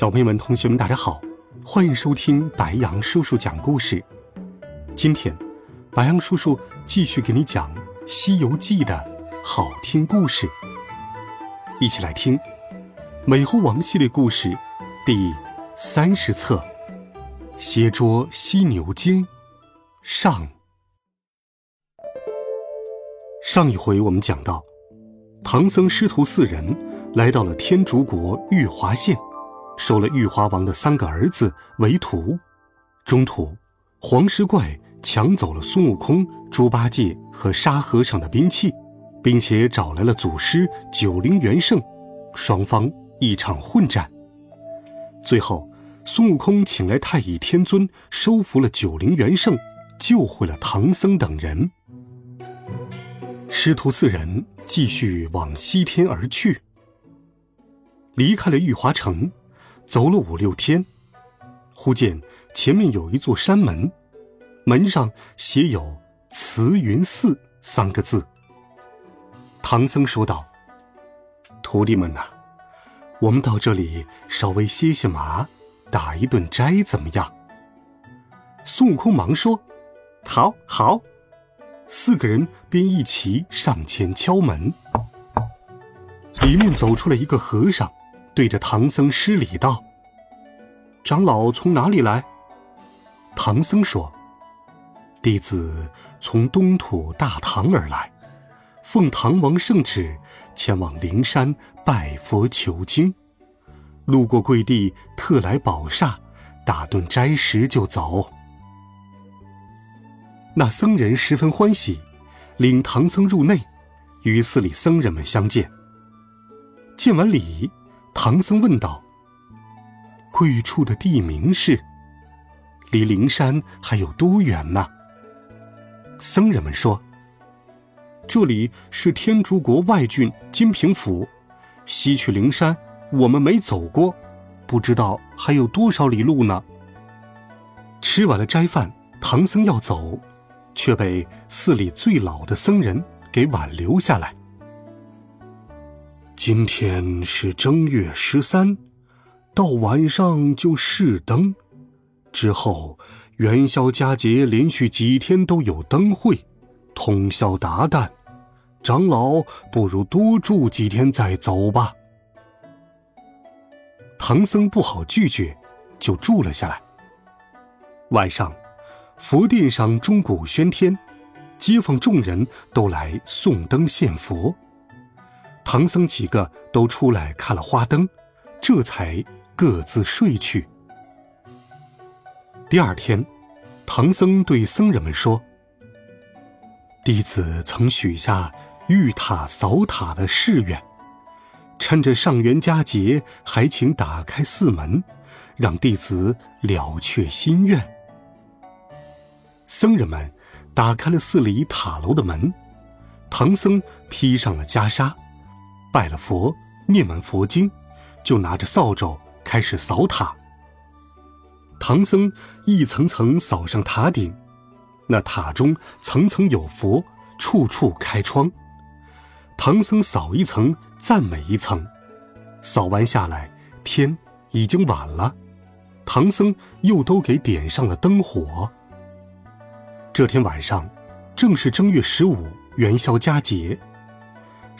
小朋友们、同学们，大家好，欢迎收听白羊叔叔讲故事。今天，白羊叔叔继续给你讲《西游记》的好听故事，一起来听《美猴王》系列故事第三十册《蝎捉犀牛精》上。上一回我们讲到，唐僧师徒四人来到了天竺国玉华县。收了玉华王的三个儿子为徒，中途，黄石怪抢走了孙悟空、猪八戒和沙和尚的兵器，并且找来了祖师九灵元圣，双方一场混战。最后，孙悟空请来太乙天尊，收服了九灵元圣，救回了唐僧等人。师徒四人继续往西天而去，离开了玉华城。走了五六天，忽见前面有一座山门，门上写有“慈云寺”三个字。唐僧说道：“徒弟们呐，我们到这里稍微歇歇马，打一顿斋，怎么样？”孙悟空忙说：“好，好。”四个人便一起上前敲门，里面走出来一个和尚。对着唐僧施礼道：“长老从哪里来？”唐僧说：“弟子从东土大唐而来，奉唐王圣旨，前往灵山拜佛求经。路过贵地，特来宝刹，打顿斋食就走。”那僧人十分欢喜，领唐僧入内，与寺里僧人们相见。见完礼。唐僧问道：“贵处的地名是？离灵山还有多远呢？”僧人们说：“这里是天竺国外郡金平府，西去灵山，我们没走过，不知道还有多少里路呢。”吃完了斋饭，唐僧要走，却被寺里最老的僧人给挽留下来。今天是正月十三，到晚上就试灯，之后元宵佳节连续几天都有灯会，通宵达旦。长老不如多住几天再走吧。唐僧不好拒绝，就住了下来。晚上，佛殿上钟鼓喧天，街坊众人都来送灯献佛。唐僧几个都出来看了花灯，这才各自睡去。第二天，唐僧对僧人们说：“弟子曾许下玉塔扫塔的誓愿，趁着上元佳节，还请打开寺门，让弟子了却心愿。”僧人们打开了寺里塔楼的门，唐僧披上了袈裟。拜了佛，念完佛经，就拿着扫帚开始扫塔。唐僧一层层扫上塔顶，那塔中层层有佛，处处开窗。唐僧扫一层，赞美一层，扫完下来，天已经晚了。唐僧又都给点上了灯火。这天晚上，正是正月十五元宵佳节。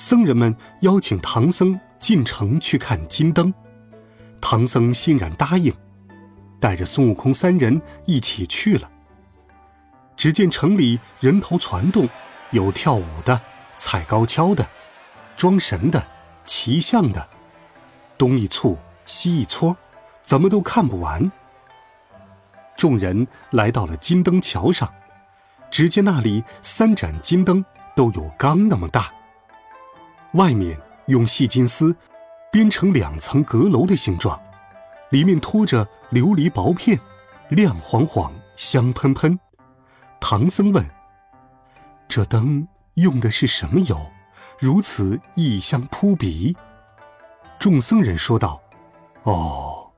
僧人们邀请唐僧进城去看金灯，唐僧欣然答应，带着孙悟空三人一起去了。只见城里人头攒动，有跳舞的、踩高跷的、装神的、骑象的，东一簇西一撮，怎么都看不完。众人来到了金灯桥上，只见那里三盏金灯都有缸那么大。外面用细金丝编成两层阁楼的形状，里面托着琉璃薄片，亮晃晃，香喷喷。唐僧问：“这灯用的是什么油？如此异香扑鼻？”众僧人说道：“哦，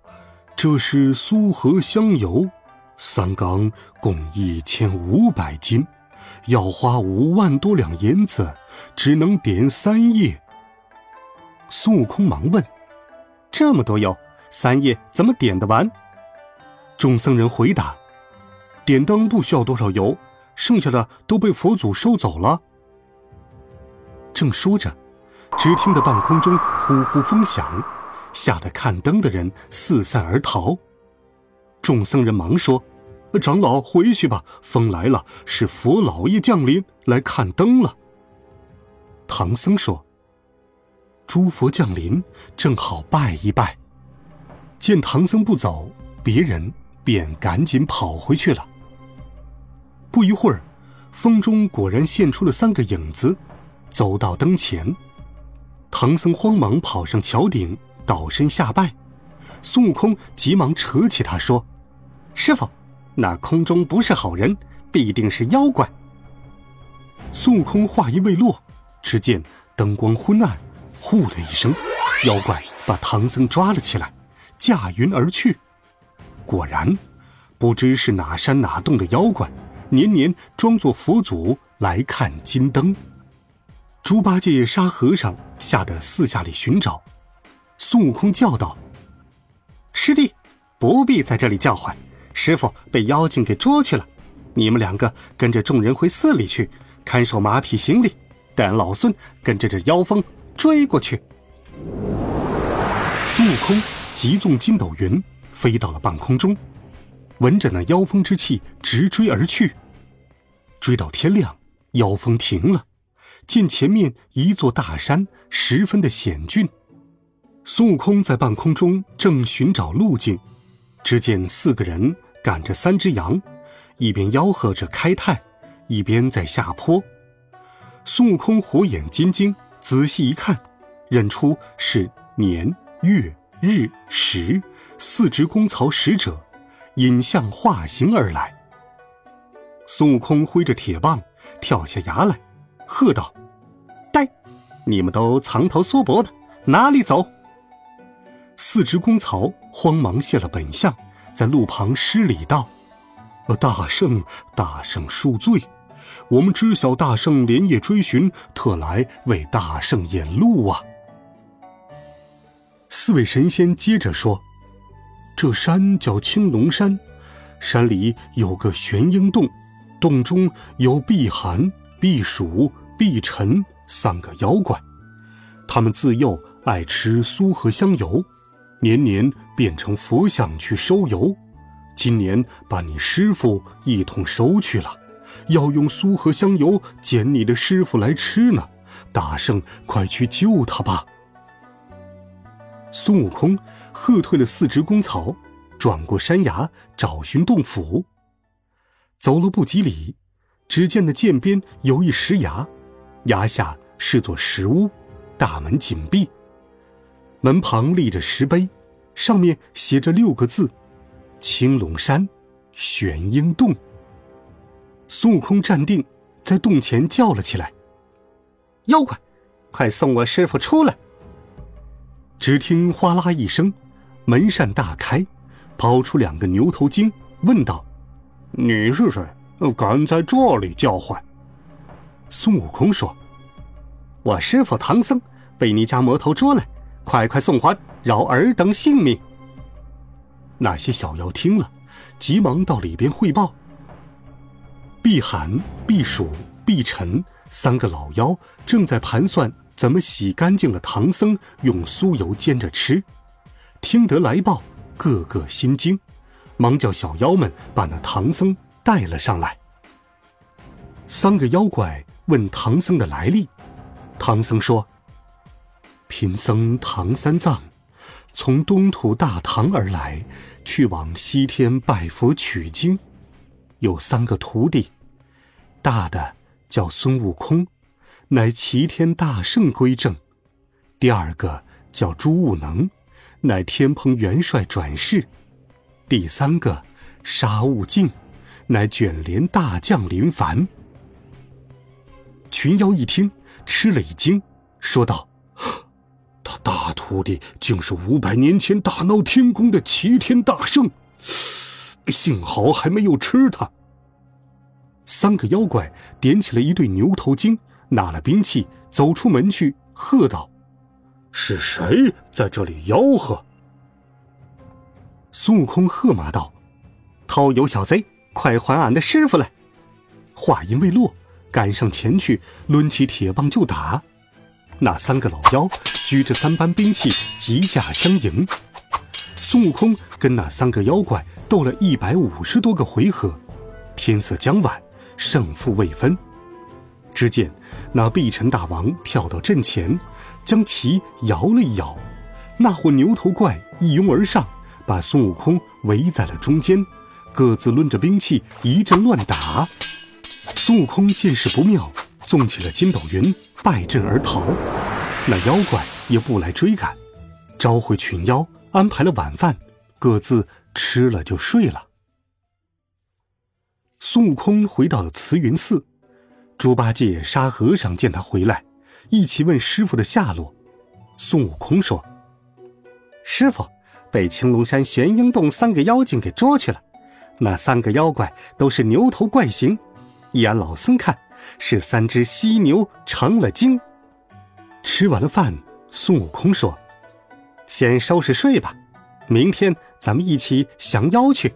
这是苏合香油，三缸共一千五百斤，要花五万多两银子，只能点三叶。”孙悟空忙问：“这么多油，三叶怎么点得完？”众僧人回答：“点灯不需要多少油，剩下的都被佛祖收走了。”正说着。只听得半空中呼呼风响，吓得看灯的人四散而逃。众僧人忙说：“长老回去吧，风来了，是佛老爷降临来看灯了。”唐僧说：“诸佛降临，正好拜一拜。”见唐僧不走，别人便赶紧跑回去了。不一会儿，风中果然现出了三个影子，走到灯前。唐僧慌忙跑上桥顶，倒身下拜。孙悟空急忙扯起他说：“师傅，那空中不是好人，必定是妖怪。”孙悟空话音未落，只见灯光昏暗，呼的一声，妖怪把唐僧抓了起来，驾云而去。果然，不知是哪山哪洞的妖怪，年年装作佛祖来看金灯。猪八戒、沙和尚吓得四下里寻找，孙悟空叫道：“师弟，不必在这里叫唤，师傅被妖精给捉去了。你们两个跟着众人回寺里去，看守马匹行李，但老孙跟着这妖风追过去。”孙悟空急纵筋斗云，飞到了半空中，闻着那妖风之气，直追而去。追到天亮，妖风停了。见前面一座大山，十分的险峻。孙悟空在半空中正寻找路径，只见四个人赶着三只羊，一边吆喝着开泰，一边在下坡。孙悟空火眼金睛，仔细一看，认出是年、月、日、时四只公曹使者，引象化形而来。孙悟空挥着铁棒，跳下崖来。喝道：“呆，你们都藏头缩脖的，哪里走？”四只公曹慌忙现了本相，在路旁施礼道：“呃大圣，大圣恕罪，我们知晓大圣连夜追寻，特来为大圣引路啊。”四位神仙接着说：“这山叫青龙山，山里有个玄鹰洞，洞中有避寒、避暑。”碧尘三个妖怪，他们自幼爱吃苏和香油，年年变成佛像去收油。今年把你师傅一同收去了，要用苏和香油捡你的师傅来吃呢。大圣，快去救他吧！孙悟空喝退了四只公曹，转过山崖找寻洞府。走了不几里，只见那涧边有一石崖。崖下是座石屋，大门紧闭。门旁立着石碑，上面写着六个字：“青龙山玄鹰洞。”孙悟空站定，在洞前叫了起来：“妖怪，快送我师傅出来！”只听哗啦一声，门扇大开，跑出两个牛头精，问道：“你是谁？敢在这里叫唤？”孙悟空说：“我师傅唐僧被你家魔头捉来，快快送还，饶尔等性命。”那些小妖听了，急忙到里边汇报。避寒、避暑、避尘三个老妖正在盘算怎么洗干净了唐僧，用酥油煎着吃。听得来报，个个心惊，忙叫小妖们把那唐僧带了上来。三个妖怪。问唐僧的来历，唐僧说：“贫僧唐三藏，从东土大唐而来，去往西天拜佛取经，有三个徒弟，大的叫孙悟空，乃齐天大圣归正；第二个叫朱悟能，乃天蓬元帅转世；第三个沙悟净，乃卷帘大将林凡。群妖一听，吃了一惊，说道：“他大徒弟竟是五百年前大闹天宫的齐天大圣，幸好还没有吃他。”三个妖怪点起了一对牛头精，拿了兵器走出门去，喝道：“是谁在这里吆喝？”孙悟空喝骂道：“偷油小贼，快还俺的师傅来！”话音未落。赶上前去，抡起铁棒就打。那三个老妖举着三般兵器，急驾相迎。孙悟空跟那三个妖怪斗了一百五十多个回合，天色将晚，胜负未分。只见那碧尘大王跳到阵前，将旗摇了一摇，那伙牛头怪一拥而上，把孙悟空围在了中间，各自抡着兵器一阵乱打。孙悟空见势不妙，纵起了筋斗云，败阵而逃。那妖怪也不来追赶，召回群妖，安排了晚饭，各自吃了就睡了。孙悟空回到了慈云寺，猪八戒、沙和尚见他回来，一起问师傅的下落。孙悟空说：“师傅被青龙山玄鹰洞三个妖精给捉去了，那三个妖怪都是牛头怪形。”依俺老僧看，是三只犀牛成了精。吃完了饭，孙悟空说：“先收拾睡吧，明天咱们一起降妖去。”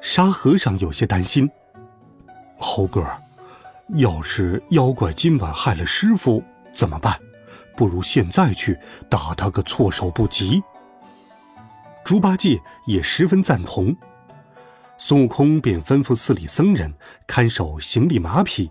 沙和尚有些担心：“猴哥，要是妖怪今晚害了师傅怎么办？不如现在去打他个措手不及。”猪八戒也十分赞同。孙悟空便吩咐寺里僧人看守行李马匹，